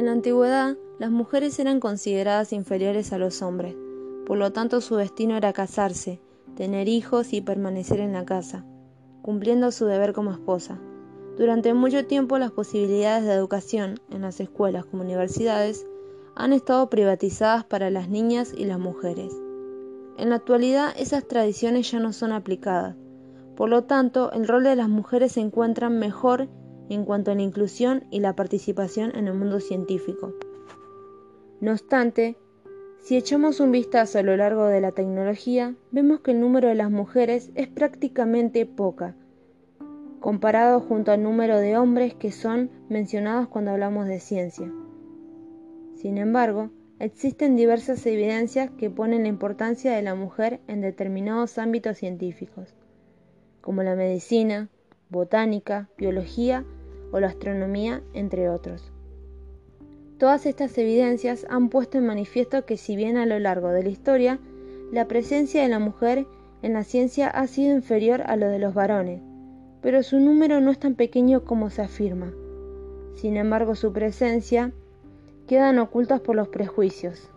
En la antigüedad, las mujeres eran consideradas inferiores a los hombres, por lo tanto su destino era casarse, tener hijos y permanecer en la casa, cumpliendo su deber como esposa. Durante mucho tiempo las posibilidades de educación en las escuelas como universidades han estado privatizadas para las niñas y las mujeres. En la actualidad esas tradiciones ya no son aplicadas, por lo tanto el rol de las mujeres se encuentra mejor en cuanto a la inclusión y la participación en el mundo científico. No obstante, si echamos un vistazo a lo largo de la tecnología, vemos que el número de las mujeres es prácticamente poca, comparado junto al número de hombres que son mencionados cuando hablamos de ciencia. Sin embargo, existen diversas evidencias que ponen la importancia de la mujer en determinados ámbitos científicos, como la medicina, botánica, biología o la astronomía, entre otros. Todas estas evidencias han puesto en manifiesto que si bien a lo largo de la historia la presencia de la mujer en la ciencia ha sido inferior a lo de los varones, pero su número no es tan pequeño como se afirma. Sin embargo, su presencia quedan ocultas por los prejuicios.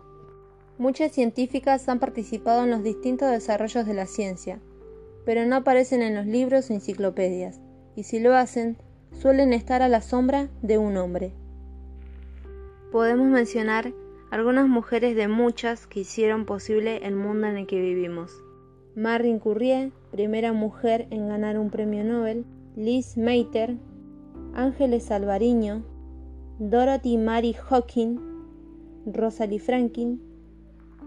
Muchas científicas han participado en los distintos desarrollos de la ciencia, pero no aparecen en los libros o enciclopedias, y si lo hacen, suelen estar a la sombra de un hombre. Podemos mencionar algunas mujeres de muchas que hicieron posible el mundo en el que vivimos. Marie Curie, primera mujer en ganar un premio Nobel, Liz Meiter, Ángeles Alvariño, Dorothy Mary Hawking, Rosalie Franklin.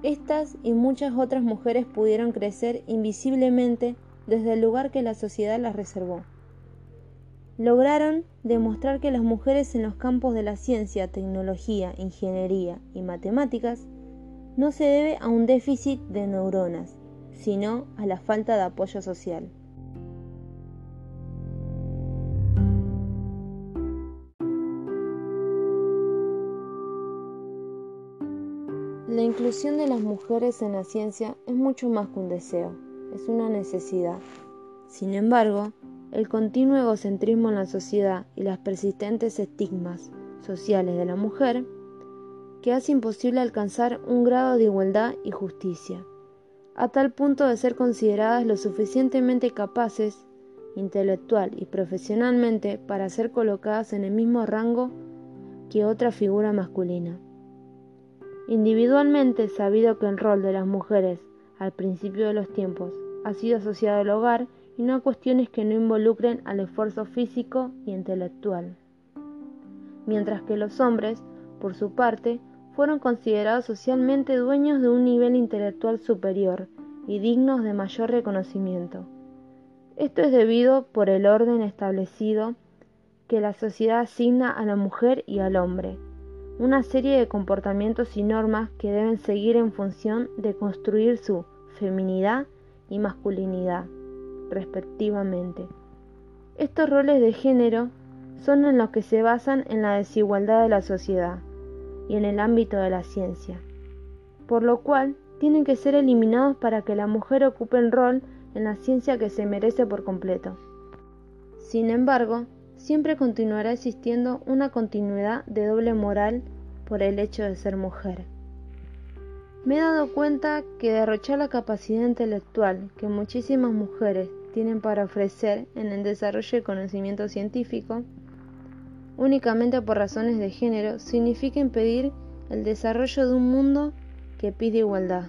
Estas y muchas otras mujeres pudieron crecer invisiblemente desde el lugar que la sociedad las reservó lograron demostrar que las mujeres en los campos de la ciencia, tecnología, ingeniería y matemáticas no se debe a un déficit de neuronas, sino a la falta de apoyo social. La inclusión de las mujeres en la ciencia es mucho más que un deseo, es una necesidad. Sin embargo, el continuo egocentrismo en la sociedad y las persistentes estigmas sociales de la mujer que hace imposible alcanzar un grado de igualdad y justicia, a tal punto de ser consideradas lo suficientemente capaces, intelectual y profesionalmente, para ser colocadas en el mismo rango que otra figura masculina. Individualmente sabido que el rol de las mujeres al principio de los tiempos ha sido asociado al hogar y no a cuestiones que no involucren al esfuerzo físico y intelectual. Mientras que los hombres, por su parte, fueron considerados socialmente dueños de un nivel intelectual superior y dignos de mayor reconocimiento. Esto es debido por el orden establecido que la sociedad asigna a la mujer y al hombre, una serie de comportamientos y normas que deben seguir en función de construir su feminidad y masculinidad respectivamente. Estos roles de género son en los que se basan en la desigualdad de la sociedad y en el ámbito de la ciencia, por lo cual tienen que ser eliminados para que la mujer ocupe el rol en la ciencia que se merece por completo. Sin embargo, siempre continuará existiendo una continuidad de doble moral por el hecho de ser mujer. Me he dado cuenta que derrochar la capacidad intelectual que muchísimas mujeres tienen para ofrecer en el desarrollo del conocimiento científico, únicamente por razones de género, significa impedir el desarrollo de un mundo que pide igualdad.